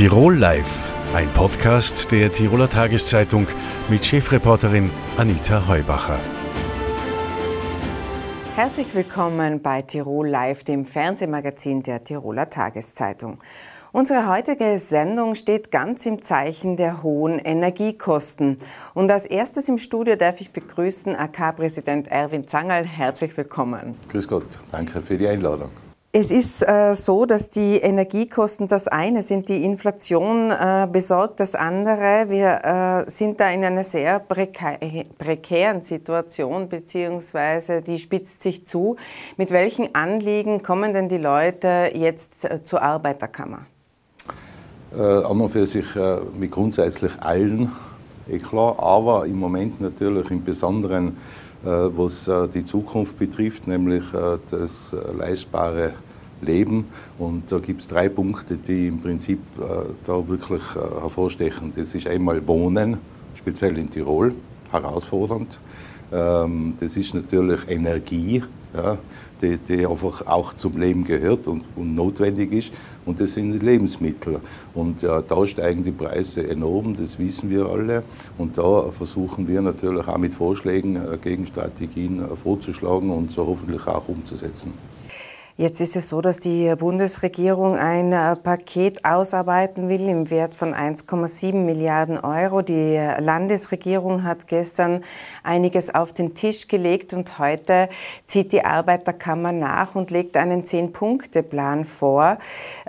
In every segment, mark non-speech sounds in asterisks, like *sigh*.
Tirol Live, ein Podcast der Tiroler Tageszeitung mit Chefreporterin Anita Heubacher. Herzlich willkommen bei Tirol Live, dem Fernsehmagazin der Tiroler Tageszeitung. Unsere heutige Sendung steht ganz im Zeichen der hohen Energiekosten. Und als erstes im Studio darf ich begrüßen AK-Präsident Erwin Zangerl. Herzlich willkommen. Grüß Gott, danke für die Einladung. Es ist äh, so, dass die Energiekosten das eine sind, die Inflation äh, besorgt das andere. Wir äh, sind da in einer sehr prekä prekären Situation, beziehungsweise die spitzt sich zu. Mit welchen Anliegen kommen denn die Leute jetzt äh, zur Arbeiterkammer? Äh, an und für sich äh, mit grundsätzlich allen, eh klar, aber im Moment natürlich im Besonderen was äh, die Zukunft betrifft, nämlich äh, das leistbare Leben. Und da gibt es drei Punkte, die im Prinzip da wirklich hervorstechen. Das ist einmal Wohnen, speziell in Tirol, herausfordernd. Ähm, das ist natürlich Energie, ja, die, die, einfach auch zum Leben gehört und, und, notwendig ist. Und das sind Lebensmittel. Und ja, da steigen die Preise enorm, das wissen wir alle. Und da versuchen wir natürlich auch mit Vorschlägen, äh, Gegenstrategien äh, vorzuschlagen und so hoffentlich auch umzusetzen. Jetzt ist es so, dass die Bundesregierung ein äh, Paket ausarbeiten will im Wert von 1,7 Milliarden Euro. Die Landesregierung hat gestern einiges auf den Tisch gelegt und heute zieht die Arbeiterkammer nach und legt einen Zehn-Punkte-Plan vor. Äh,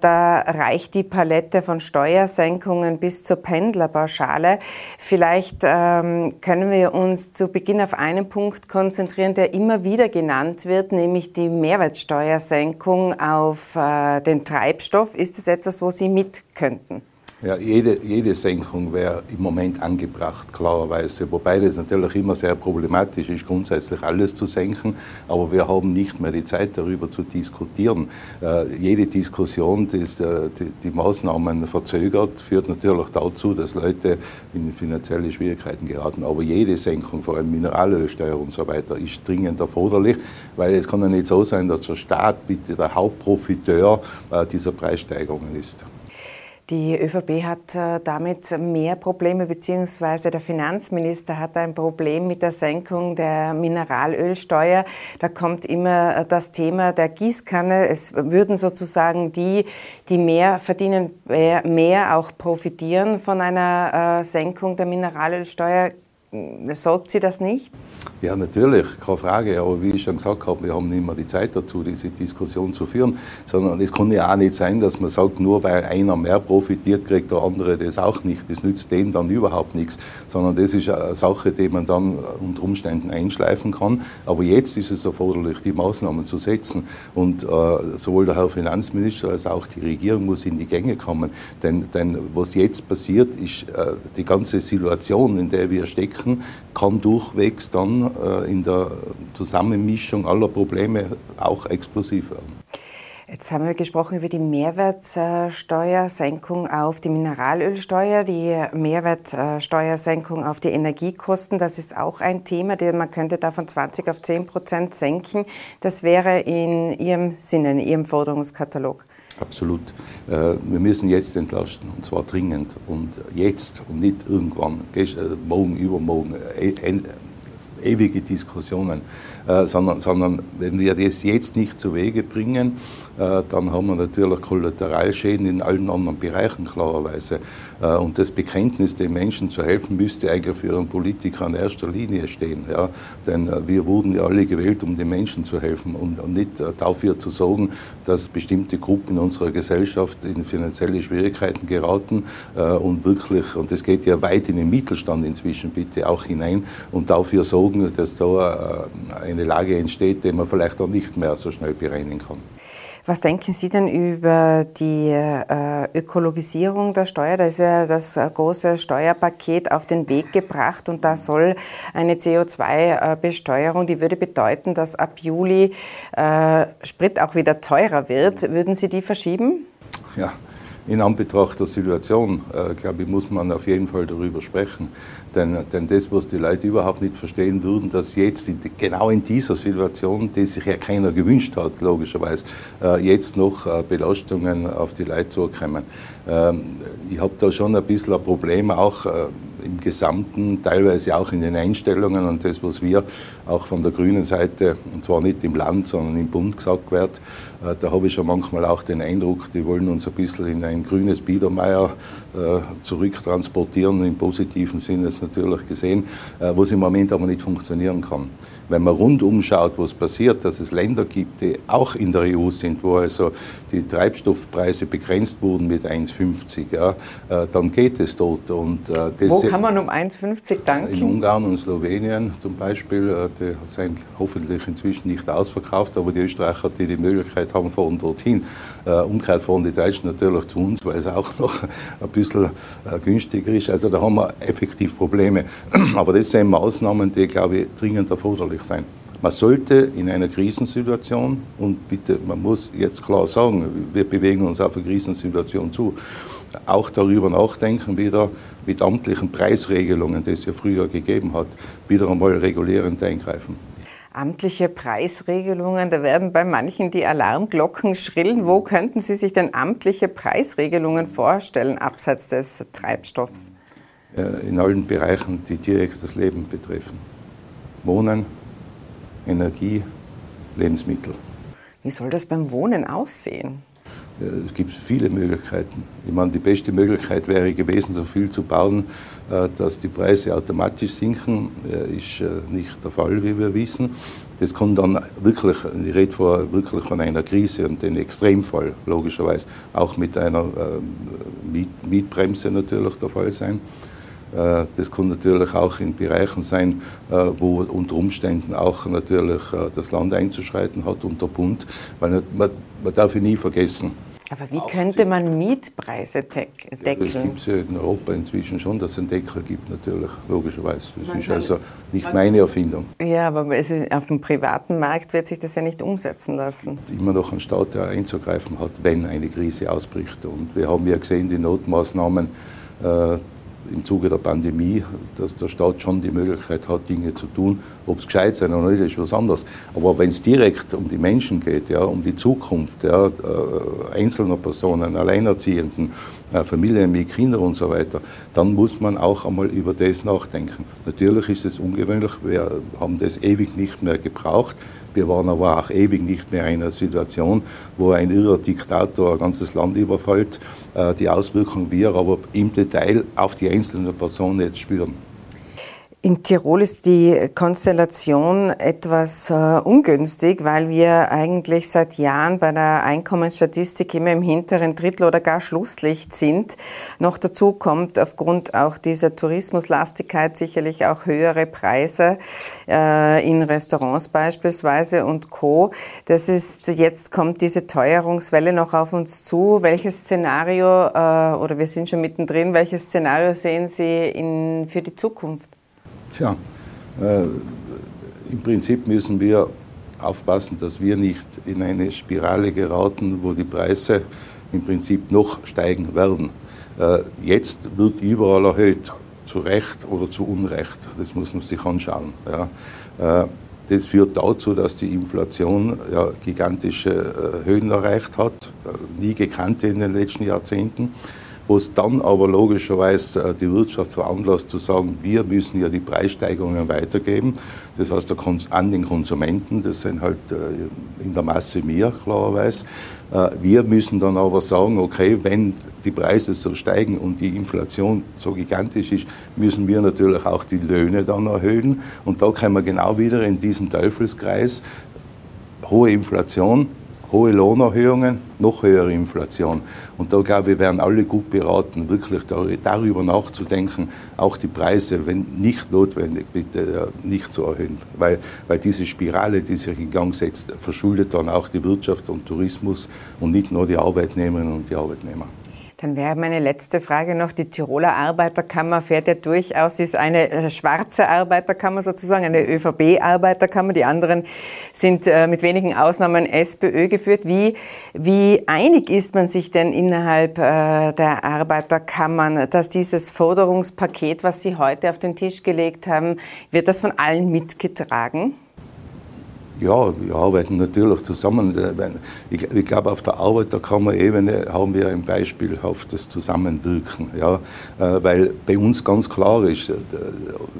da reicht die Palette von Steuersenkungen bis zur Pendlerpauschale. Vielleicht ähm, können wir uns zu Beginn auf einen Punkt konzentrieren, der immer wieder genannt wird, nämlich die Mehrwertsteuer. Mehrwertsteuersenkung auf äh, den Treibstoff. Ist das etwas, wo Sie mit könnten? Ja, jede, jede Senkung wäre im Moment angebracht, klarerweise. Wobei das natürlich immer sehr problematisch ist, grundsätzlich alles zu senken. Aber wir haben nicht mehr die Zeit, darüber zu diskutieren. Äh, jede Diskussion, die, äh, die, die, Maßnahmen verzögert, führt natürlich dazu, dass Leute in finanzielle Schwierigkeiten geraten. Aber jede Senkung, vor allem Mineralölsteuer und so weiter, ist dringend erforderlich, weil es kann ja nicht so sein, dass der Staat bitte der Hauptprofiteur äh, dieser Preissteigerungen ist. Die ÖVP hat äh, damit mehr Probleme, beziehungsweise der Finanzminister hat ein Problem mit der Senkung der Mineralölsteuer. Da kommt immer äh, das Thema der Gießkanne. Es würden sozusagen die, die mehr verdienen, mehr auch profitieren von einer äh, Senkung der Mineralölsteuer. Sorgt Sie das nicht? Ja, natürlich, keine Frage. Aber wie ich schon gesagt habe, wir haben nicht mehr die Zeit dazu, diese Diskussion zu führen. Sondern es kann ja auch nicht sein, dass man sagt, nur weil einer mehr profitiert, kriegt der andere das auch nicht. Das nützt denen dann überhaupt nichts. Sondern das ist eine Sache, die man dann unter Umständen einschleifen kann. Aber jetzt ist es erforderlich, die Maßnahmen zu setzen. Und äh, sowohl der Herr Finanzminister als auch die Regierung muss in die Gänge kommen. Denn, denn was jetzt passiert, ist äh, die ganze Situation, in der wir stecken, Denken kann durchwegs dann äh, in der Zusammenmischung aller Probleme auch explosiv werden. Jetzt haben wir gesprochen über die Mehrwertsteuersenkung auf die Mineralölsteuer, die Mehrwertsteuersenkung auf die Energiekosten. Das ist auch ein Thema, denn man könnte da von 20 auf 10 Prozent senken. Das wäre in Ihrem Sinne, in Ihrem Forderungskatalog. Absolut. Äh, wir müssen jetzt entlasten, und zwar dringend. Und jetzt und nicht irgendwann, äh, morgen, übermorgen, äh, ewige Diskussionen, sondern, sondern wenn wir das jetzt nicht zu Wege bringen, dann haben wir natürlich Kollateralschäden in allen anderen Bereichen klarerweise. Äh, und das Bekenntnis, den Menschen zu helfen, müsste eigentlich für einen Politiker an erster Linie stehen. Ja? Denn äh, wir wurden ja alle gewählt, um den Menschen zu helfen und nicht dafür zu sorgen, dass bestimmte Gruppen in unserer Gesellschaft in finanzielle Schwierigkeiten geraten und wirklich, und das geht ja weit in den Mittelstand inzwischen bitte auch hinein, und dafür sorgen, dass da eine Lage entsteht, die man vielleicht auch nicht mehr so schnell bereinigen kann. Was denken Sie denn über die äh, Ökologisierung der Steuer? Da ist ja das äh, große Steuerpaket auf den Weg gebracht und da soll eine CO2-Besteuerung, die würde bedeuten, dass ab Juli äh, Sprit auch wieder teurer wird. Würden Sie die verschieben? Ja, in Anbetracht der Situation, äh, glaube ich, muss man auf jeden Fall darüber sprechen. Denn, denn das, was die Leute überhaupt nicht verstehen würden, dass jetzt in, genau in dieser Situation, die sich ja keiner gewünscht hat, logischerweise, äh, jetzt noch äh, Belastungen auf die Leute zukommen. Ähm, ich habe da schon ein bisschen ein Problem, auch äh, im Gesamten, teilweise auch in den Einstellungen und das, was wir auch von der grünen Seite, und zwar nicht im Land, sondern im Bund gesagt wird, äh, da habe ich schon manchmal auch den Eindruck, die wollen uns ein bisschen in ein grünes Biedermeier äh, zurücktransportieren, im positiven Sinne ist natürlich gesehen, äh, was im Moment aber nicht funktionieren kann wenn man rundum schaut, was passiert, dass es Länder gibt, die auch in der EU sind, wo also die Treibstoffpreise begrenzt wurden mit 1,50, ja, äh, dann geht es dort. Und, äh, wo kann man um 1,50 danken? In Ungarn und Slowenien zum Beispiel, äh, die sind hoffentlich inzwischen nicht ausverkauft, aber die Österreicher, die die Möglichkeit haben, fahren dorthin. Umgekehrt fahren die Deutschen natürlich zu uns, weil es auch noch *laughs* ein bisschen günstiger ist. Also da haben wir effektiv Probleme. *clears throat* Aber das sind Maßnahmen, die, glaube ich, dringend erforderlich erforderlich sein. Man sollte in einer Krisensituation, und bitte, man muss jetzt klar sagen, wir bewegen uns auf eine Krisensituation zu, auch darüber nachdenken, wieder mit amtlichen Preisregelungen, die es ja früher gegeben hat, wieder einmal regulierend eingreifen. Amtliche Preisregelungen, da werden bei manchen die Alarmglocken schrillen. Wo könnten Sie sich denn amtliche Preisregelungen vorstellen, abseits des Treibstoffs? In allen Bereichen, die direkt das Leben betreffen. Wohnen, Energie, Lebensmittel. Wie soll das beim Wohnen aussehen? Es gibt viele Möglichkeiten. Ich meine, die beste Möglichkeit wäre gewesen, so viel zu bauen, äh, dass die Preise automatisch sinken. Ist äh, nicht der Fall, wie wir wissen. Das kann dann wirklich, ich rede vor, wirklich von einer Krise und den Extremfall, logischerweise, auch mit einer äh, Mietbremse natürlich der Fall sein. Äh, das kann natürlich auch in Bereichen sein, äh, wo unter Umständen auch natürlich äh, das Land einzuschreiten hat und der Bund, weil man, man darf ihn nie vergessen. Aber wie könnte man Mietpreise deckeln? Ja, das gibt es ja in Europa inzwischen schon, dass es einen Deckel gibt, natürlich, logischerweise. Das man ist also nicht meine Erfindung. Ja, aber auf dem privaten Markt wird sich das ja nicht umsetzen lassen. Immer noch ein Staat, der einzugreifen hat, wenn eine Krise ausbricht. Und wir haben ja gesehen, die Notmaßnahmen, im Zuge der Pandemie, dass der Staat schon die Möglichkeit hat, Dinge zu tun. Ob es gescheit sein oder nicht, ist was anderes. Aber wenn es direkt um die Menschen geht, ja, um die Zukunft ja, äh, einzelner Personen, Alleinerziehenden, Familien mit Kindern und so weiter, dann muss man auch einmal über das nachdenken. Natürlich ist es ungewöhnlich, wir haben das ewig nicht mehr gebraucht. Wir waren aber auch ewig nicht mehr in einer Situation, wo ein irrer Diktator ein ganzes Land überfällt. Äh, die Auswirkungen wir aber im Detail auf die einzelne Person jetzt spüren. In Tirol ist die Konstellation etwas äh, ungünstig, weil wir eigentlich seit Jahren bei der Einkommensstatistik immer im hinteren Drittel oder gar Schlusslicht sind. Noch dazu kommt aufgrund auch dieser Tourismuslastigkeit sicherlich auch höhere Preise äh, in Restaurants beispielsweise und Co. Das ist jetzt kommt diese Teuerungswelle noch auf uns zu. Welches Szenario äh, oder wir sind schon mittendrin? Welches Szenario sehen Sie in, für die Zukunft? Tja, äh, im Prinzip müssen wir aufpassen, dass wir nicht in eine Spirale geraten, wo die Preise im Prinzip noch steigen werden. Äh, jetzt wird überall erhöht, zu Recht oder zu Unrecht. Das muss man sich anschauen. Ja. Äh, das führt dazu, dass die Inflation ja, gigantische äh, Höhen erreicht hat, äh, nie gekannte in den letzten Jahrzehnten wo es dann aber logischerweise äh, die Wirtschaft veranlasst zu sagen, wir müssen ja die Preissteigerungen weitergeben. Das heißt an den Konsumenten, das sind halt äh, in der Masse mehr, klarerweise. Äh, wir müssen dann aber sagen, okay, wenn die Preise so steigen und die Inflation so gigantisch ist, müssen wir natürlich auch die Löhne dann erhöhen. Und da kommen wir genau wieder in diesen Teufelskreis. Hohe Inflation, hohe Lohnerhöhungen, noch höhere Inflation. Und da glaube ich, wären alle gut beraten, wirklich darüber nachzudenken, auch die Preise, wenn nicht notwendig, bitte äh, nicht zu erhöhen. Weil, weil diese Spirale, die sich in Gang setzt, verschuldet dann auch die Wirtschaft und Tourismus und nicht nur die Arbeitnehmerinnen und die Arbeitnehmer. Dann wäre meine letzte Frage noch, die Tiroler Arbeiterkammer fährt ja durchaus, ist eine äh, schwarze Arbeiterkammer sozusagen, eine ÖVP-Arbeiterkammer. Die anderen sind äh, mit wenigen Ausnahmen SPÖ geführt. Wie, wie einig ist man sich denn innerhalb äh, der Arbeiterkammern, dass dieses Forderungspaket, was Sie heute auf den Tisch gelegt haben, wird das von allen mitgetragen? Ja, wir arbeiten natürlich zusammen. Ich, ich glaube, auf der Arbeiterkammer-Ebene haben wir ein beispielhaftes Zusammenwirken. Ja, äh, weil bei uns ganz klar ist, äh,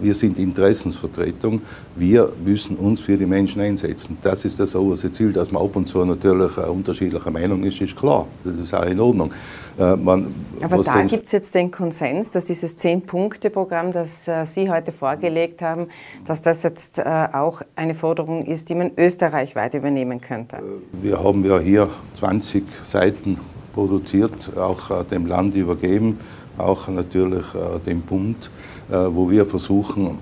wir sind Interessensvertretung, wir müssen uns für die Menschen einsetzen. Das ist das oberste Ziel, dass man ab und zu natürlich unterschiedlicher Meinung ist, ist klar. Das ist auch in Ordnung. Äh, man, Aber da gibt es jetzt den Konsens, dass dieses Zehn-Punkte-Programm, das äh, Sie heute vorgelegt haben, dass das jetzt äh, auch eine Forderung ist, die man österreichweit übernehmen könnte. Wir haben ja hier 20 Seiten produziert, auch dem Land übergeben, auch natürlich dem Bund, wo wir versuchen,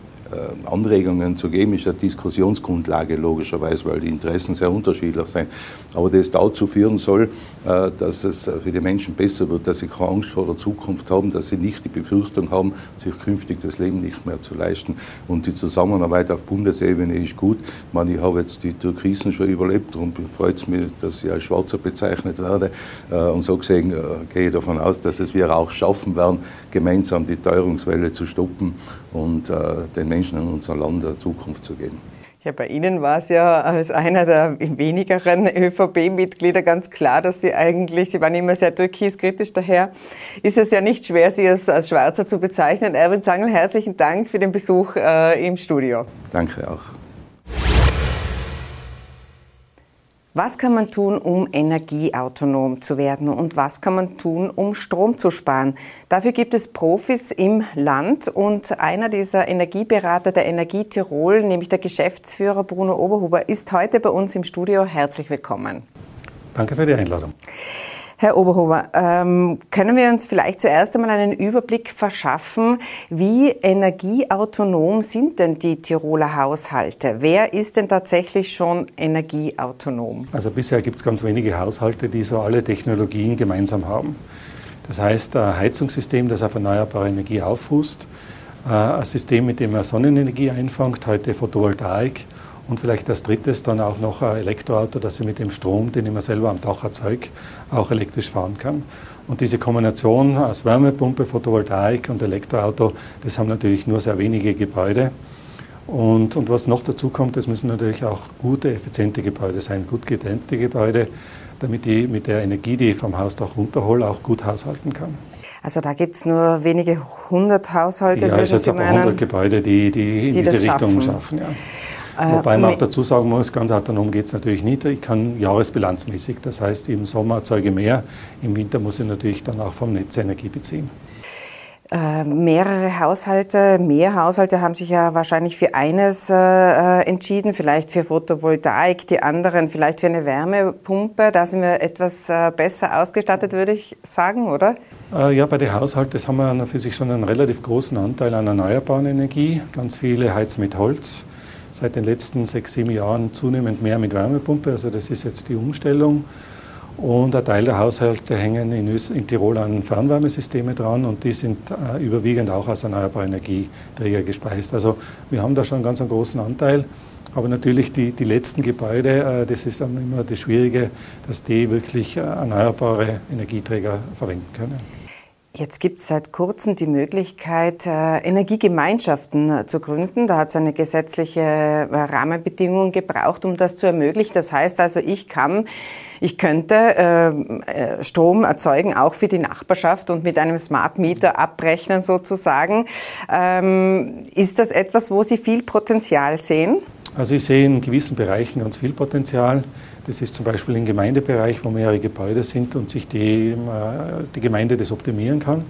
Anregungen zu geben, ist eine Diskussionsgrundlage logischerweise, weil die Interessen sehr unterschiedlich sind. Aber das dazu führen soll, äh, dass es für die Menschen besser wird, dass sie keine Angst vor der Zukunft haben, dass sie nicht die Befürchtung haben, sich künftig das Leben nicht mehr zu leisten. Und die Zusammenarbeit auf Bundesebene ist gut. Ich meine, ich habe jetzt die Türkisen schon überlebt und freut es mich, dass ich als Schwarzer bezeichnet werde. Äh, und so gesehen gehe ich davon aus, dass es wir auch schaffen werden, gemeinsam die Teuerungswelle zu stoppen und den Menschen Menschen in unser Land eine Zukunft zu geben. Ja, bei Ihnen war es ja als einer der wenigeren ÖVP-Mitglieder ganz klar, dass Sie eigentlich, Sie waren immer sehr türkiskritisch, daher ist es ja nicht schwer, Sie als, als Schwarzer zu bezeichnen. Erwin Zangel, herzlichen Dank für den Besuch äh, im Studio. Danke auch. Was kann man tun, um energieautonom zu werden und was kann man tun, um Strom zu sparen? Dafür gibt es Profis im Land und einer dieser Energieberater der Energie Tirol, nämlich der Geschäftsführer Bruno Oberhuber, ist heute bei uns im Studio. Herzlich willkommen. Danke für die Einladung. Herr Oberhofer, ähm, können wir uns vielleicht zuerst einmal einen Überblick verschaffen, wie energieautonom sind denn die Tiroler Haushalte? Wer ist denn tatsächlich schon energieautonom? Also bisher gibt es ganz wenige Haushalte, die so alle Technologien gemeinsam haben. Das heißt, ein Heizungssystem, das auf erneuerbare Energie auffußt, äh, ein System, mit dem man Sonnenenergie einfängt, heute Photovoltaik und vielleicht als drittes dann auch noch ein Elektroauto, dass ich mit dem Strom, den ich mir selber am Dach erzeuge, auch elektrisch fahren kann. Und diese Kombination aus Wärmepumpe, Photovoltaik und Elektroauto, das haben natürlich nur sehr wenige Gebäude. Und, und was noch dazu kommt, das müssen natürlich auch gute, effiziente Gebäude sein, gut gedämmte Gebäude, damit ich mit der Energie, die ich vom Hausdach runterhole, auch gut haushalten kann. Also da gibt es nur wenige hundert Haushalte. Ja, es sind aber hundert Gebäude, die, die in die diese Richtung schaffen. schaffen ja. Äh, Wobei man auch dazu sagen muss, ganz autonom geht es natürlich nicht. Ich kann jahresbilanzmäßig, das heißt im Sommer erzeuge mehr, im Winter muss ich natürlich dann auch vom Netz Energie beziehen. Äh, mehrere Haushalte, mehr Haushalte haben sich ja wahrscheinlich für eines äh, äh, entschieden, vielleicht für Photovoltaik, die anderen vielleicht für eine Wärmepumpe. Da sind wir etwas äh, besser ausgestattet, würde ich sagen, oder? Ja, bei den Haushalten haben wir für sich schon einen relativ großen Anteil an erneuerbaren Energie. Ganz viele heizen mit Holz seit den letzten sechs, sieben Jahren zunehmend mehr mit Wärmepumpe. Also das ist jetzt die Umstellung. Und ein Teil der Haushalte hängen in, in Tirol an Fernwärmesysteme dran und die sind äh, überwiegend auch aus erneuerbaren Energieträger gespeist. Also wir haben da schon ganz einen großen Anteil. Aber natürlich die, die letzten Gebäude, äh, das ist dann immer das Schwierige, dass die wirklich äh, erneuerbare Energieträger verwenden können. Jetzt gibt es seit kurzem die Möglichkeit, äh, Energiegemeinschaften äh, zu gründen. Da hat es eine gesetzliche äh, Rahmenbedingung gebraucht, um das zu ermöglichen. Das heißt also, ich kann, ich könnte Strom erzeugen, auch für die Nachbarschaft und mit einem Smart Meter abrechnen sozusagen. Ähm, ist das etwas, wo Sie viel Potenzial sehen? Also ich sehe in gewissen Bereichen ganz viel Potenzial. Das ist zum Beispiel im Gemeindebereich, wo mehrere Gebäude sind und sich die, äh, die Gemeinde das optimieren kann.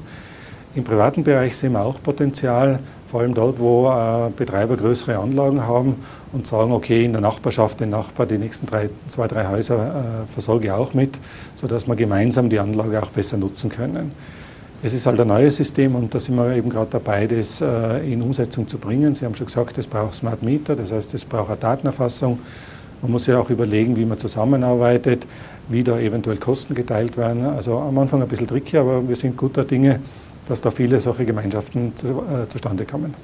Im privaten Bereich sehen wir auch Potenzial, vor allem dort, wo äh, Betreiber größere Anlagen haben und sagen, okay, in der Nachbarschaft, den Nachbar, die nächsten drei, zwei, drei Häuser äh, versorge ich auch mit, sodass wir gemeinsam die Anlage auch besser nutzen können. Es ist halt ein neues System und da sind wir eben gerade dabei, das in Umsetzung zu bringen. Sie haben schon gesagt, es braucht Smart Meter, das heißt, es braucht eine Datenerfassung Man muss ja auch überlegen, wie man zusammenarbeitet, wie da eventuell Kosten geteilt werden. Also am Anfang ein bisschen tricky, aber wir sind guter Dinge, dass da viele solche Gemeinschaften zu, äh, zustande kommen.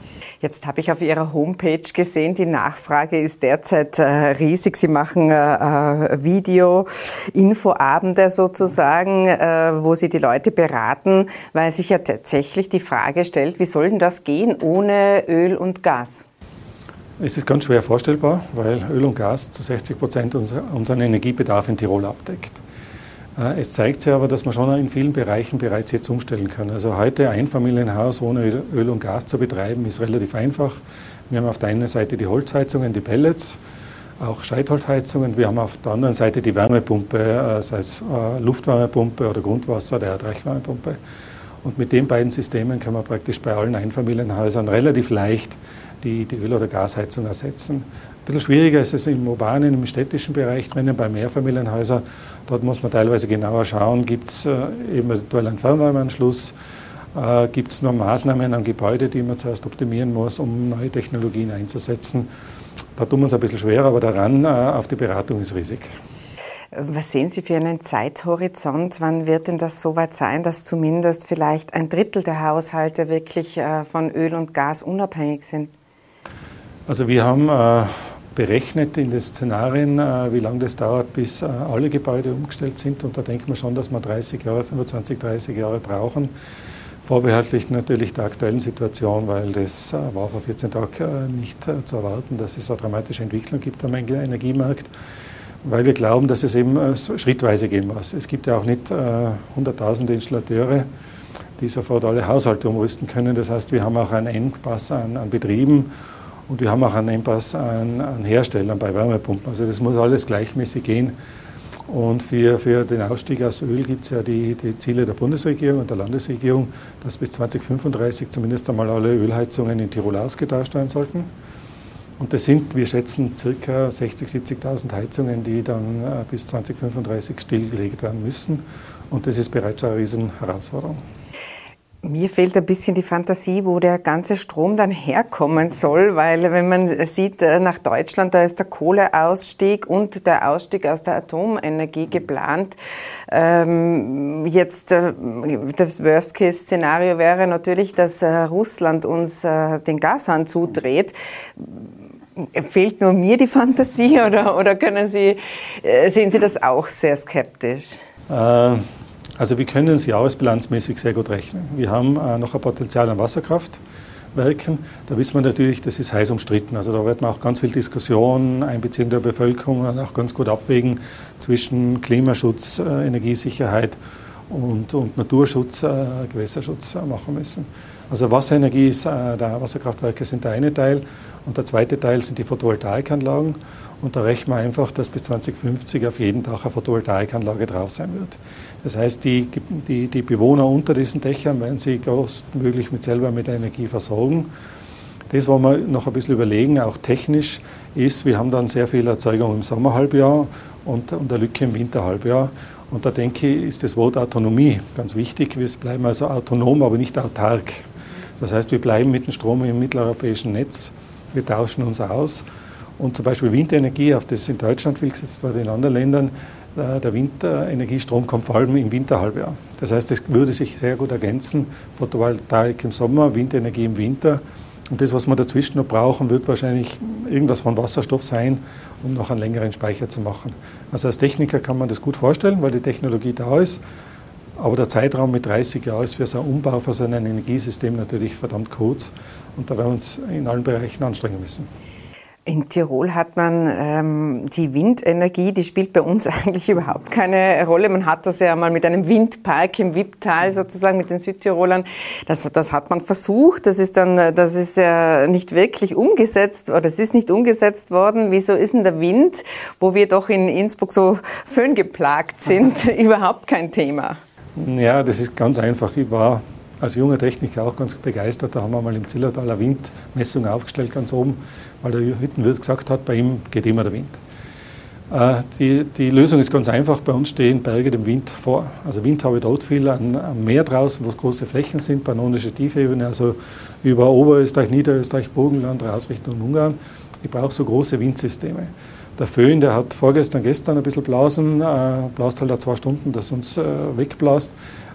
Jetzt habe ich auf Ihrer Homepage gesehen, die Nachfrage ist derzeit äh, riesig. Sie machen äh, äh Video-Infoabende sozusagen, äh, wo Sie die Leute beraten, weil sich ja tatsächlich die Frage stellt, wie soll denn das gehen ohne Öl und Gas? Es ist ganz schwer vorstellbar, weil Öl und Gas zu 60 Prozent unseren Energiebedarf in Tirol abdeckt. Äh, es zeigt sich aber, dass man schon in vielen Bereichen bereits jetzt umstellen kann. Also heute ein Familienhaus ohne Öl und Gas zu betreiben, ist relativ einfach. Wir haben auf der einen Seite die Holzheizungen, die Pellets, auch Scheitholzheizungen. Wir haben auf der anderen Seite die Wärmepumpe, äh, sei es äh, Luftwärmepumpe oder Grundwasser oder Erdreichwärmepumpe. Und mit den beiden Systemen kann man praktisch bei allen Einfamilienhäusern relativ leicht die, die Öl- oder Gasheizung ersetzen. Ein bisschen schwieriger ist es im urbanen, im städtischen Bereich drinnen, bei Mehrfamilienhäusern. Dort muss man teilweise genauer schauen, gibt es äh, eventuell einen Fernwärmeanschluss, äh, gibt es nur Maßnahmen am Gebäude, die man zuerst optimieren muss, um neue Technologien einzusetzen. Da tun wir uns ein bisschen schwerer, aber daran äh, auf die Beratung ist riesig. Was sehen Sie für einen Zeithorizont? Wann wird denn das so weit sein, dass zumindest vielleicht ein Drittel der Haushalte wirklich von Öl und Gas unabhängig sind? Also wir haben äh, berechnet in den Szenarien, äh, wie lange das dauert, bis äh, alle Gebäude umgestellt sind. Und da denkt man schon, dass wir 30 Jahre, 25, 30 Jahre brauchen. Vorbehaltlich natürlich der aktuellen Situation, weil das war vor 14 Tagen nicht zu erwarten, dass es eine dramatische Entwicklung gibt am Energiemarkt, weil wir glauben, dass es eben schrittweise gehen muss. Es gibt ja auch nicht hunderttausende Installateure, die sofort alle Haushalte umrüsten können. Das heißt, wir haben auch einen Engpass an, an Betrieben und wir haben auch einen Engpass an, an Herstellern bei Wärmepumpen. Also das muss alles gleichmäßig gehen. Und für, für den Ausstieg aus Öl gibt es ja die, die, Ziele der Bundesregierung und der Landesregierung, dass bis 2035 zumindest einmal alle Ölheizungen in Tirol ausgetauscht werden sollten. Und das sind, wir schätzen, ca. 60.000, 70.000 Heizungen, die dann äh, bis 2035 stillgelegt werden müssen. Und das ist bereits eine Riesenherausforderung. Mir fehlt ein bisschen die Fantasie, wo der ganze Strom dann herkommen soll, weil wenn man sieht, äh, nach Deutschland, da ist der Kohleausstieg und der Ausstieg aus der Atomenergie geplant. Ähm, jetzt äh, das Worst-Case-Szenario wäre natürlich, dass äh, Russland uns den Gashahn zudreht. Fehlt nur mir die Fantasie *laughs* oder, oder können Sie, sehen Sie das auch sehr skeptisch? Äh also wir können es jahresbilanzmäßig sehr gut rechnen. Wir haben äh, noch ein Potenzial an Wasserkraftwerken. Da wissen wir natürlich, das ist heiß umstritten. Also da wird man auch ganz viel Diskussion, Einbeziehung der Bevölkerung und auch ganz gut abwägen zwischen Klimaschutz, äh, Energiesicherheit und, und Naturschutz, äh, Gewässerschutz machen müssen. Also Wasserenergie ist, der Wasserkraftwerke sind der eine Teil und der zweite Teil sind die Photovoltaikanlagen. Und da rechnen wir einfach, dass bis 2050 auf jeden Tag eine Photovoltaikanlage drauf sein wird. Das heißt, die, die, die Bewohner unter diesen Dächern werden sie größtmöglich mit selber mit Energie versorgen. Das wollen wir noch ein bisschen überlegen, auch technisch ist, wir haben dann sehr viel Erzeugung im Sommerhalbjahr und, und eine Lücke im Winterhalbjahr. Und da denke ich, ist das Wort Autonomie ganz wichtig. Wir bleiben also autonom, aber nicht autark. Das heißt, wir bleiben mit dem Strom im mitteleuropäischen Netz. Wir tauschen uns aus. Und zum Beispiel Windenergie, auf das in Deutschland viel gesetzt wird, in anderen Ländern, äh, der Windenergiestrom kommt vor allem im Winterhalbjahr. Das heißt, es würde sich sehr gut ergänzen, Photovoltaik im Sommer, Windenergie im Winter. Und das, was wir dazwischen noch brauchen, wird wahrscheinlich irgendwas von Wasserstoff sein, um noch einen längeren Speicher zu machen. Also als Techniker kann man das gut vorstellen, weil die Technologie da ist. Aber der Zeitraum mit 30 Jahren ist für so einen Umbau von so einem Energiesystem natürlich verdammt kurz. Und da werden wir uns in allen Bereichen anstrengen müssen. In Tirol hat man ähm, die Windenergie, die spielt bei uns *laughs* eigentlich überhaupt keine Rolle. Man hat das ja mal mit einem Windpark im Wipptal sozusagen mit den Südtirolern. Das, das hat man versucht. Das ist dann, das ist ja nicht wirklich umgesetzt oder es ist nicht umgesetzt worden. Wieso ist denn der Wind, wo wir doch in Innsbruck so föhngeplagt sind, *laughs* überhaupt kein Thema? Ja, das ist ganz einfach. Ich war als junger Techniker auch ganz begeistert. Da haben wir mal im Zillertal eine Windmessung aufgestellt, ganz oben, weil der Hüttenwirt gesagt hat, bei ihm geht immer der Wind. Äh, die, die, Lösung ist ganz einfach. Bei uns stehen Berge dem Wind vor. Also Wind habe ich dort viel am, Meer draußen, wo es große Flächen sind, pannonische Tiefebene, also über Oberösterreich, Niederösterreich, Burgenland, raus Richtung Ungarn. Ich brauche so große Windsysteme. Der Föhn, der hat vorgestern, gestern ein bisschen blasen, äh, blast halt auch zwei Stunden, dass uns äh, wegblasst.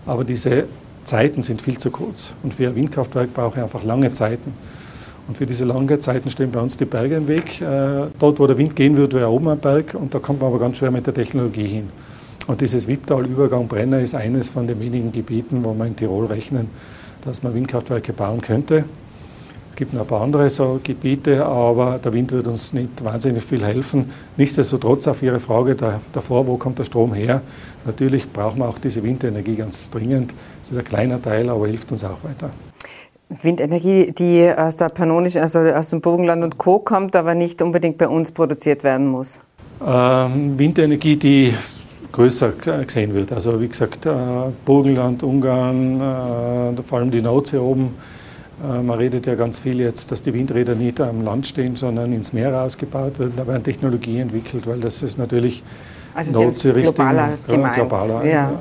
Aber diese Zeiten sind viel zu kurz. Und für ein Windkraftwerk brauche ich einfach lange Zeiten. Und für diese langen Zeiten stehen bei uns die Berge im Weg. Äh, dort, wo der Wind gehen würde, wäre oben ein Berg und da kommt man aber ganz schwer mit der Technologie hin. Und dieses Wipptal-Übergang Brenner ist eines von den wenigen Gebieten, wo man in Tirol rechnen, dass man Windkraftwerke bauen könnte. Es gibt noch ein paar andere so Gebiete, aber der Wind wird uns nicht wahnsinnig viel helfen. Nichtsdestotrotz auf Ihre Frage davor, wo kommt der Strom her? Natürlich brauchen wir auch diese Windenergie ganz dringend. Es ist ein kleiner Teil, aber hilft uns auch weiter. Windenergie, die aus der Pannonischen, also aus dem Burgenland und Co. kommt, aber nicht unbedingt bei uns produziert werden muss. Ähm, Windenergie, die größer gesehen wird. Also wie gesagt, äh, Burgenland, Ungarn, äh, vor allem die Nordsee oben. Äh, man redet ja ganz viel jetzt, dass die Windräder nicht am Land stehen, sondern ins Meer ausgebaut werden. Da werden Technologien entwickelt, weil das ist natürlich also Nordsee globaler gemeint. Globaler, ja.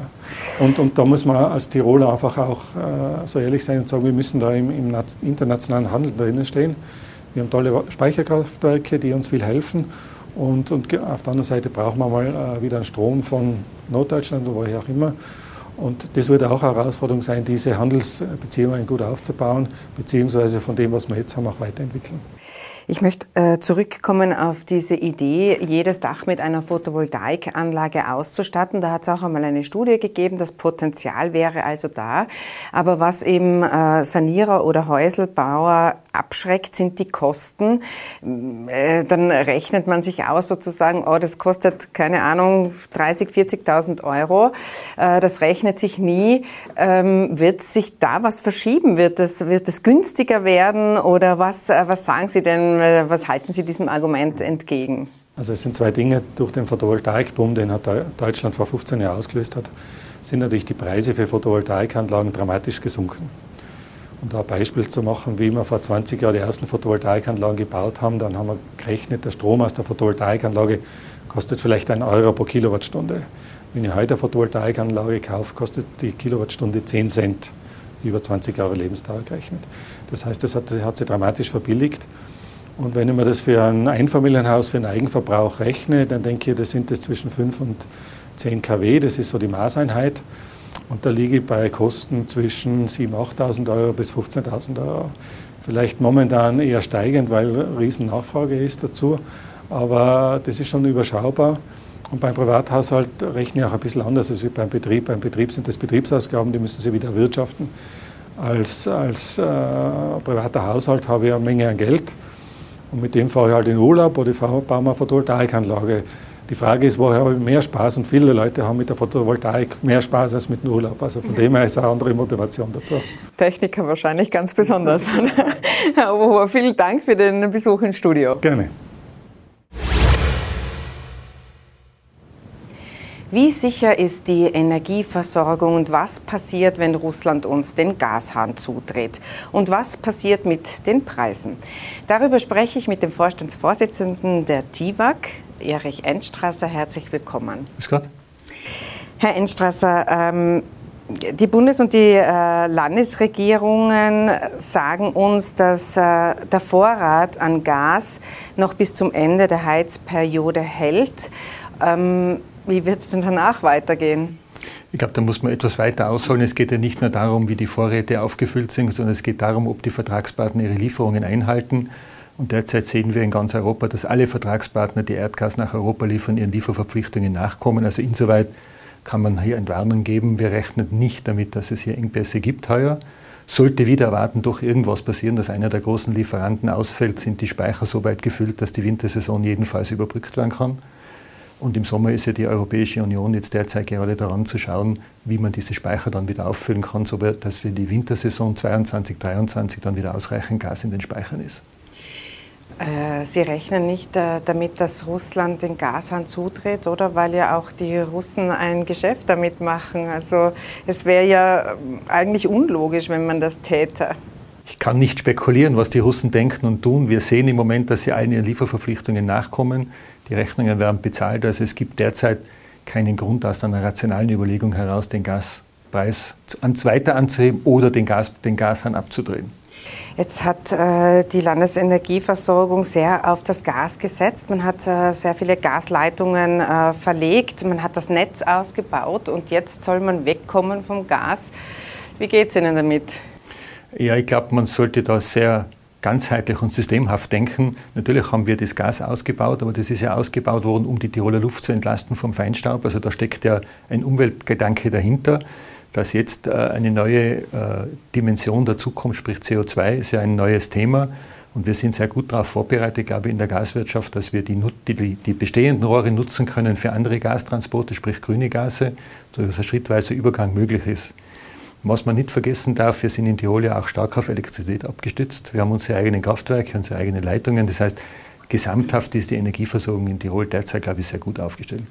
Und, und da muss man als Tiroler einfach auch äh, so ehrlich sein und sagen, wir müssen da im, im internationalen Handel drinnen stehen. Wir haben tolle Speicherkraftwerke, die uns viel helfen. Und, und auf der anderen Seite brauchen wir mal äh, wieder einen Strom von Norddeutschland oder woher auch immer. Und das wird auch eine Herausforderung sein, diese Handelsbeziehungen gut aufzubauen, beziehungsweise von dem, was wir jetzt haben, auch weiterentwickeln. Ich möchte äh, zurückkommen auf diese Idee, jedes Dach mit einer Photovoltaikanlage auszustatten. Da hat es auch einmal eine Studie gegeben, das Potenzial wäre also da. Aber was eben äh, Sanierer oder Häuselbauer abschreckt, sind die Kosten. Äh, dann rechnet man sich aus sozusagen, oh, das kostet, keine Ahnung, 30, 40.000 Euro. Das rechnet sich nie. Ähm, wird sich da was verschieben? Wird es wird das günstiger werden? Oder was, was sagen Sie denn? Äh, was halten Sie diesem Argument entgegen? Also es sind zwei Dinge. Durch den Photovoltaikboom, den Deutschland vor 15 Jahren ausgelöst hat, sind natürlich die Preise für Photovoltaikanlagen dramatisch gesunken. Um da ein Beispiel zu machen, wie wir vor 20 Jahren die ersten Photovoltaikanlagen gebaut haben, dann haben wir gerechnet, der Strom aus der Photovoltaikanlage kostet vielleicht ein Euro pro Kilowattstunde. Wenn ich heute eine Photovoltaikanlage kaufe, kostet die Kilowattstunde 10 Cent, über 20 Jahre Lebensdauer gerechnet. Das heißt, das hat, hat sich dramatisch verbilligt. Und wenn ich mir das für ein Einfamilienhaus, für einen Eigenverbrauch rechne, dann denke ich, das sind das zwischen 5 und 10 kW, das ist so die Maßeinheit. Und da liege ich bei Kosten zwischen 7.000, 8.000 Euro bis 15.000 Euro. Vielleicht momentan eher steigend, weil riesen Nachfrage ist dazu. Aber das ist schon überschaubar. Und beim Privathaushalt rechne ich auch ein bisschen anders als beim Betrieb. Beim Betrieb sind das Betriebsausgaben, die müssen Sie wieder erwirtschaften. Als, als äh, privater Haushalt habe ich eine Menge an Geld und mit dem fahre ich halt in Urlaub oder ich baue mir eine Photovoltaikanlage. Die Frage ist, woher habe ich mehr Spaß? Und viele Leute haben mit der Photovoltaik mehr Spaß als mit dem Urlaub. Also von dem her ist eine andere Motivation dazu. Techniker wahrscheinlich ganz besonders. *laughs* Herr Ober, vielen Dank für den Besuch im Studio. Gerne. Wie sicher ist die Energieversorgung und was passiert, wenn Russland uns den Gashahn zudreht? Und was passiert mit den Preisen? Darüber spreche ich mit dem Vorstandsvorsitzenden der TIWAG, Erich Enstrasser. Herzlich willkommen. Grüß Gott. Herr Enstrasser, ähm, die Bundes- und die äh, Landesregierungen sagen uns, dass äh, der Vorrat an Gas noch bis zum Ende der Heizperiode hält. Ähm, wie wird es denn danach weitergehen? Ich glaube, da muss man etwas weiter ausholen. Es geht ja nicht nur darum, wie die Vorräte aufgefüllt sind, sondern es geht darum, ob die Vertragspartner ihre Lieferungen einhalten. Und derzeit sehen wir in ganz Europa, dass alle Vertragspartner, die Erdgas nach Europa liefern, ihren Lieferverpflichtungen nachkommen. Also insoweit kann man hier Entwarnung geben. Wir rechnen nicht damit, dass es hier Engpässe gibt heuer. Sollte wieder erwarten doch irgendwas passieren, dass einer der großen Lieferanten ausfällt, sind die Speicher so weit gefüllt, dass die Wintersaison jedenfalls überbrückt werden kann. Und im Sommer ist ja die Europäische Union jetzt derzeit gerade daran zu schauen, wie man diese Speicher dann wieder auffüllen kann, so dass für die Wintersaison 22, 23 dann wieder ausreichend Gas in den Speichern ist. Äh, Sie rechnen nicht äh, damit, dass Russland den Gashahn zutritt, oder? Weil ja auch die Russen ein Geschäft damit machen. Also es wäre ja ähm, eigentlich unlogisch, wenn man das täte. Ich kann nicht spekulieren, was die Russen denken und tun. Wir sehen im Moment, dass sie allen ihren Lieferverpflichtungen nachkommen. Die Rechnungen werden bezahlt. Also es gibt derzeit keinen Grund aus einer rationalen Überlegung heraus, den Gaspreis weiter anzuheben oder den, Gas, den Gashahn abzudrehen. Jetzt hat äh, die Landesenergieversorgung sehr auf das Gas gesetzt. Man hat äh, sehr viele Gasleitungen äh, verlegt, man hat das Netz ausgebaut und jetzt soll man wegkommen vom Gas. Wie geht es Ihnen damit? Ja, ich glaube, man sollte da sehr ganzheitlich und systemhaft denken. Natürlich haben wir das Gas ausgebaut, aber das ist ja ausgebaut worden, um die Tiroler Luft zu entlasten vom Feinstaub. Also da steckt ja ein Umweltgedanke dahinter dass jetzt äh, eine neue äh, Dimension dazukommt, sprich CO2 ist ja ein neues Thema. Und wir sind sehr gut darauf vorbereitet, glaube ich, in der Gaswirtschaft, dass wir die, die, die bestehenden Rohre nutzen können für andere Gastransporte, sprich grüne Gase, sodass ein schrittweiser Übergang möglich ist. Was man nicht vergessen darf, wir sind in Tirol ja auch stark auf Elektrizität abgestützt. Wir haben unsere eigenen Kraftwerke, unsere eigenen Leitungen. Das heißt, gesamthaft ist die Energieversorgung in Tirol derzeit, glaube ich, sehr gut aufgestellt.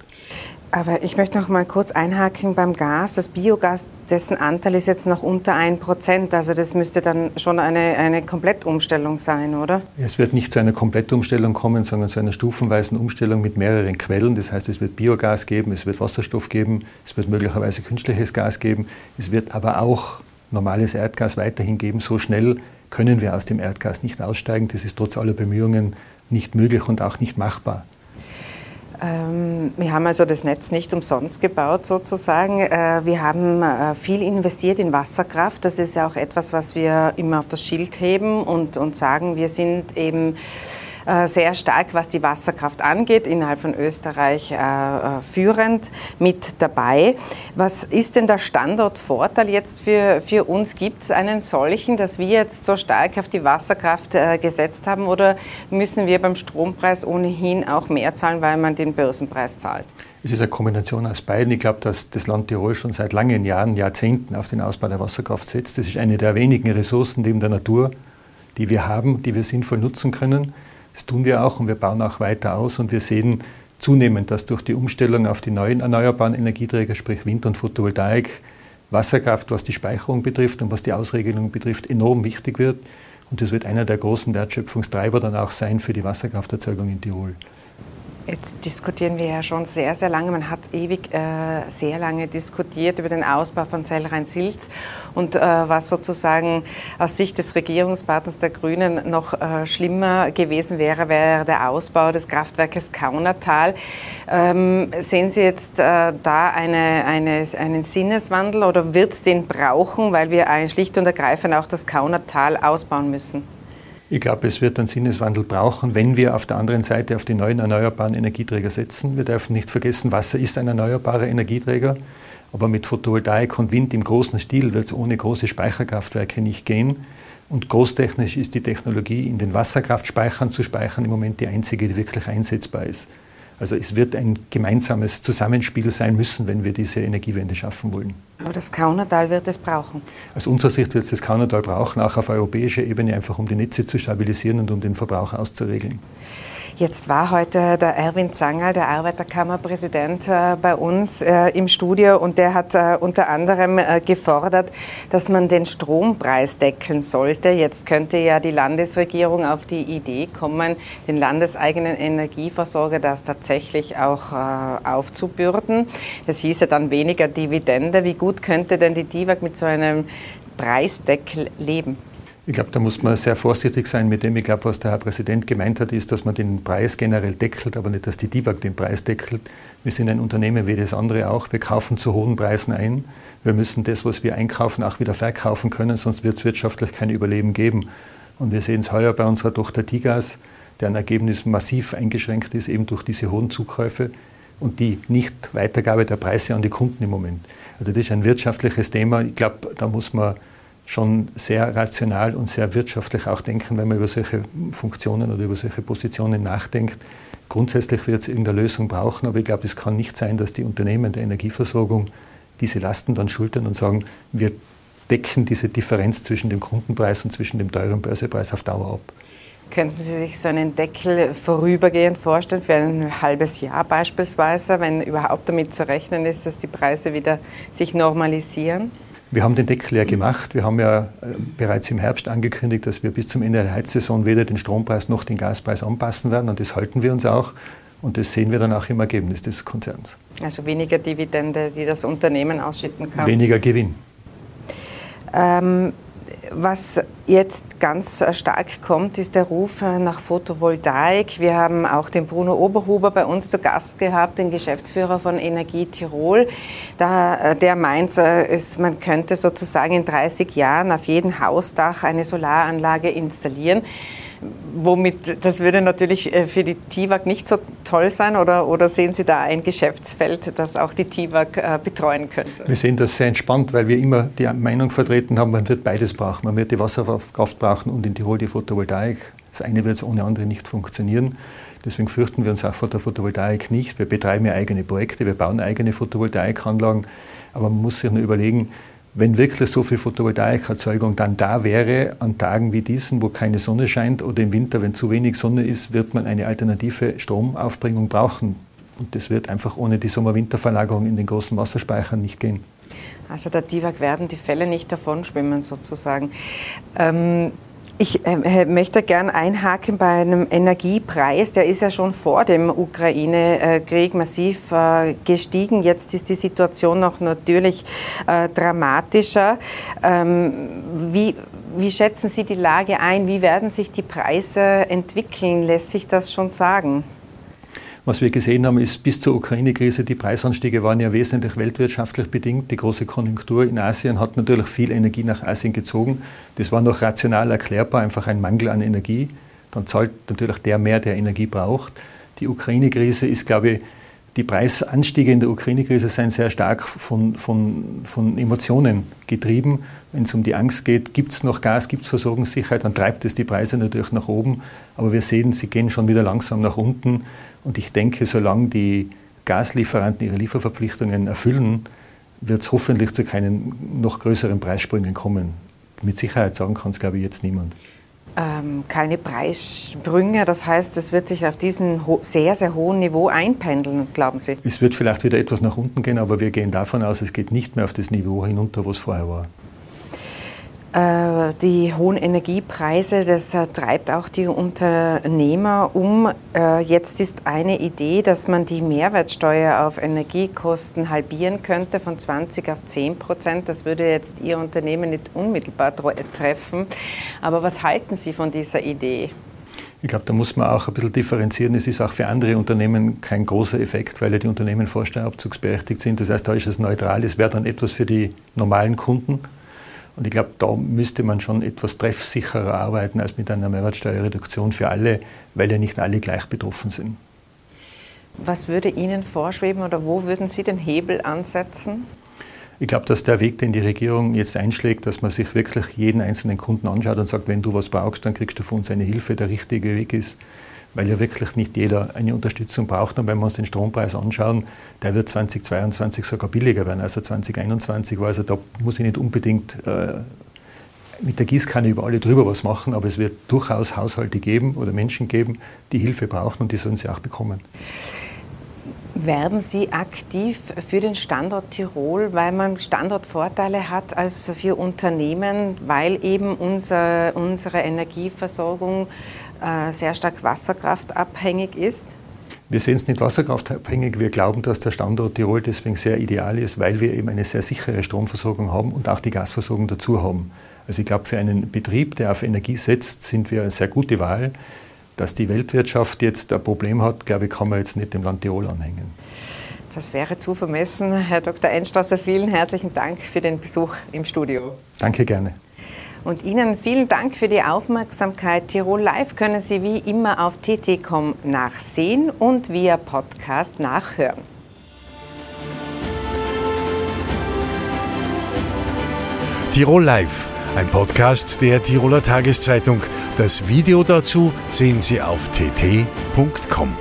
Aber ich möchte noch mal kurz einhaken beim Gas. Das Biogas, dessen Anteil ist jetzt noch unter 1 Prozent. Also das müsste dann schon eine, eine Komplettumstellung sein, oder? Es wird nicht zu einer Komplettumstellung kommen, sondern zu einer stufenweisen Umstellung mit mehreren Quellen. Das heißt, es wird Biogas geben, es wird Wasserstoff geben, es wird möglicherweise künstliches Gas geben. Es wird aber auch normales Erdgas weiterhin geben. So schnell können wir aus dem Erdgas nicht aussteigen. Das ist trotz aller Bemühungen nicht möglich und auch nicht machbar. Ähm, wir haben also das Netz nicht umsonst gebaut sozusagen. Äh, wir haben äh, viel investiert in Wasserkraft. Das ist ja auch etwas, was wir immer auf das Schild heben und, und sagen, wir sind eben sehr stark, was die Wasserkraft angeht, innerhalb von Österreich äh, äh, führend mit dabei. Was ist denn der Standortvorteil jetzt für, für uns? Gibt es einen solchen, dass wir jetzt so stark auf die Wasserkraft gesetzt haben oder müssen wir beim Strompreis ohnehin auch mehr zahlen, weil man den Börsenpreis zahlt? Es ist eine Kombination aus beiden. Ich glaube, dass das Land Tirol schon seit langen Jahren, Jahrzehnten auf den Ausbau der Wasserkraft setzt. Das ist eine der wenigen Ressourcen neben der Natur, die wir haben, die wir sinnvoll nutzen können. Das tun wir auch und wir bauen auch weiter aus und wir sehen zunehmend, dass durch die Umstellung auf die neuen erneuerbaren Energieträger, sprich Wind und Photovoltaik, Wasserkraft, was die Speicherung betrifft und was die Ausregelung betrifft, enorm wichtig wird. Und das wird einer der großen Wertschöpfungstreiber dann auch sein für die Wasserkrafterzeugung in Tirol. Jetzt diskutieren wir ja schon sehr, sehr lange. Man hat ewig äh, sehr lange diskutiert über den Ausbau von Zellrhein-Silz und äh, was sozusagen aus Sicht des Regierungspartners der Grünen noch äh, schlimmer gewesen wäre, wäre der Ausbau des Kraftwerkes Kaunertal. Ähm, sehen Sie jetzt äh, da eine, eine, einen Sinneswandel oder wird es den brauchen, weil wir schlicht und ergreifend auch das Kaunertal ausbauen müssen? Ich glaube, es wird einen Sinneswandel brauchen, wenn wir auf der anderen Seite auf die neuen erneuerbaren Energieträger setzen. Wir dürfen nicht vergessen, Wasser ist ein erneuerbarer Energieträger. Aber mit Photovoltaik und Wind im großen Stil wird es ohne große Speicherkraftwerke nicht gehen. Und großtechnisch ist die Technologie, in den Wasserkraftspeichern zu speichern, im Moment die einzige, die wirklich einsetzbar ist. Also es wird ein gemeinsames Zusammenspiel sein müssen, wenn wir diese Energiewende schaffen wollen. Aber das Kaunertal wird es brauchen. Aus unserer Sicht wird es das Kaunertal brauchen, auch auf europäischer Ebene, einfach um die Netze zu stabilisieren und um den Verbrauch auszuregeln. Jetzt war heute der Erwin Zanger, der Arbeiterkammerpräsident, äh, bei uns äh, im Studio und der hat äh, unter anderem gefordert, dass man den Strompreis deckeln sollte. Jetzt könnte ja die Landesregierung auf die Idee kommen, den landeseigenen Energieversorger das tatsächlich auch aufzubürden. Das hieße dann weniger Dividende. Wie gut könnte denn die DIVAG mit so einem Preisdeckel leben? Ich glaube, da muss man sehr vorsichtig sein mit dem. Ich glaube, was der Herr Präsident gemeint hat, ist, dass man den Preis generell deckelt, aber nicht, dass die DIBAG den Preis deckelt. Wir sind ein Unternehmen wie das andere auch. Wir kaufen zu hohen Preisen ein. Wir müssen das, was wir einkaufen, auch wieder verkaufen können, sonst wird es wirtschaftlich kein Überleben geben. Und wir sehen es heuer bei unserer Tochter Tigas, deren Ergebnis massiv eingeschränkt ist, eben durch diese hohen Zukäufe und die Nicht-Weitergabe der Preise an die Kunden im Moment. Also das ist ein wirtschaftliches Thema. Ich glaube, da muss man schon sehr rational und sehr wirtschaftlich auch denken, wenn man über solche Funktionen oder über solche Positionen nachdenkt. Grundsätzlich wird es irgendeine Lösung brauchen, aber ich glaube, es kann nicht sein, dass die Unternehmen der Energieversorgung diese Lasten dann schultern und sagen, wir decken diese Differenz zwischen dem Kundenpreis und zwischen dem teuren Börsepreis auf Dauer ab. Könnten Sie sich so einen Deckel vorübergehend vorstellen, für ein halbes Jahr beispielsweise, wenn überhaupt damit zu rechnen ist, dass die Preise wieder sich normalisieren? Wir haben den Deckel ja gemacht. Wir haben ja äh, bereits im Herbst angekündigt, dass wir bis zum Ende der Heizsaison weder den Strompreis noch den Gaspreis anpassen werden. Und das halten wir uns auch. Und das sehen wir dann auch im Ergebnis des Konzerns. Also weniger Dividende, die das Unternehmen ausschütten kann. Weniger Gewinn. Ähm, was jetzt ganz stark kommt, ist der Ruf nach Photovoltaik. Wir haben auch den Bruno Oberhuber bei uns zu Gast gehabt, den Geschäftsführer von Energie Tirol. Da, der meint, es, man könnte sozusagen in 30 Jahren auf jedem Hausdach eine Solaranlage installieren womit, das würde natürlich äh, für die TIWAG nicht so toll sein oder, oder sehen Sie da ein Geschäftsfeld, das auch die TIWAG äh, betreuen könnte? Wir sehen das sehr entspannt, weil wir immer die Meinung vertreten haben, man wird beides brauchen. Man wird die Wasserkraft brauchen und in Tirol die Photovoltaik. Das eine wird ohne andere nicht funktionieren. Deswegen fürchten wir uns auch vor der Photovoltaik nicht. Wir betreiben ja eigene Projekte, wir bauen eigene Photovoltaikanlagen. Aber man muss sich nur überlegen, wenn wirklich so viel Photovoltaikerzeugung dann da wäre, an Tagen wie diesen, wo keine Sonne scheint oder im Winter, wenn zu wenig Sonne ist, wird man eine alternative Stromaufbringung brauchen. Und das wird einfach ohne die Sommer-Winter-Verlagerung in den großen Wasserspeichern nicht gehen. Also der DIVAG werden die Fälle nicht davonschwimmen sozusagen. Ähm ich äh, möchte gern einhaken bei einem Energiepreis. Der ist ja schon vor dem Ukraine-Krieg massiv äh, gestiegen. Jetzt ist die Situation noch natürlich äh, dramatischer. Ähm, wie, wie schätzen Sie die Lage ein? Wie werden sich die Preise entwickeln? Lässt sich das schon sagen? Was wir gesehen haben, ist bis zur Ukraine-Krise, die Preisanstiege waren ja wesentlich weltwirtschaftlich bedingt. Die große Konjunktur in Asien hat natürlich viel Energie nach Asien gezogen. Das war noch rational erklärbar, einfach ein Mangel an Energie. Dann zahlt natürlich der mehr, der Energie braucht. Die Ukraine-Krise ist, glaube ich, die Preisanstiege in der Ukraine-Krise sind sehr stark von, von, von Emotionen getrieben. Wenn es um die Angst geht, gibt es noch Gas, gibt es Versorgungssicherheit, dann treibt es die Preise natürlich nach oben. Aber wir sehen, sie gehen schon wieder langsam nach unten. Und ich denke, solange die Gaslieferanten ihre Lieferverpflichtungen erfüllen, wird es hoffentlich zu keinen noch größeren Preissprüngen kommen. Mit Sicherheit sagen kann es, glaube ich, jetzt niemand ähm, keine Preissprünge. Das heißt, es wird sich auf diesem sehr, sehr hohen Niveau einpendeln, glauben Sie? Es wird vielleicht wieder etwas nach unten gehen, aber wir gehen davon aus, es geht nicht mehr auf das Niveau hinunter, was vorher war. Äh, die hohen Energiepreise, das treibt auch die Unternehmer um. Äh, jetzt ist eine Idee, dass man die Mehrwertsteuer auf Energiekosten halbieren könnte von 20 auf 10 Prozent. Das würde jetzt Ihr Unternehmen nicht unmittelbar treffen. Aber was halten Sie von dieser Idee? Ich glaube, da muss man auch ein bisschen differenzieren. Es ist auch für andere Unternehmen kein großer Effekt, weil ja die Unternehmen vorsteuerabzugsberechtigt sind. Das heißt, da ist es neutral. Es wäre dann etwas für die normalen Kunden. Und ich glaube, da müsste man schon etwas treffsicherer arbeiten als mit einer Mehrwertsteuerreduktion für alle, weil ja nicht alle gleich betroffen sind. Was würde Ihnen vorschweben oder wo würden Sie den Hebel ansetzen? Ich glaube, dass der Weg, den die Regierung jetzt einschlägt, dass man sich wirklich jeden einzelnen Kunden anschaut und sagt, wenn du was brauchst, dann kriegst du von uns eine Hilfe, der richtige Weg ist weil ja wirklich nicht jeder eine Unterstützung braucht. Und wenn wir uns den Strompreis anschauen, der wird 2022 sogar billiger werden. Also 2021 war also, da muss ich nicht unbedingt äh, mit der Gießkanne über alle drüber was machen, aber es wird durchaus Haushalte geben oder Menschen geben, die Hilfe brauchen und die sollen sie auch bekommen. Werben Sie aktiv für den Standort Tirol, weil man Standortvorteile hat als für Unternehmen, weil eben unser, unsere Energieversorgung sehr stark wasserkraftabhängig ist? Wir sehen es nicht wasserkraftabhängig. Wir glauben, dass der Standort Tirol deswegen sehr ideal ist, weil wir eben eine sehr sichere Stromversorgung haben und auch die Gasversorgung dazu haben. Also ich glaube, für einen Betrieb, der auf Energie setzt, sind wir eine sehr gute Wahl. Dass die Weltwirtschaft jetzt ein Problem hat, glaube ich, kann man jetzt nicht dem Land Tirol anhängen. Das wäre zu vermessen. Herr Dr. Einstrasser, vielen herzlichen Dank für den Besuch im Studio. Danke gerne. Und Ihnen vielen Dank für die Aufmerksamkeit. Tirol Live können Sie wie immer auf tt.com nachsehen und via Podcast nachhören. Tirol Live, ein Podcast der Tiroler Tageszeitung. Das Video dazu sehen Sie auf tt.com.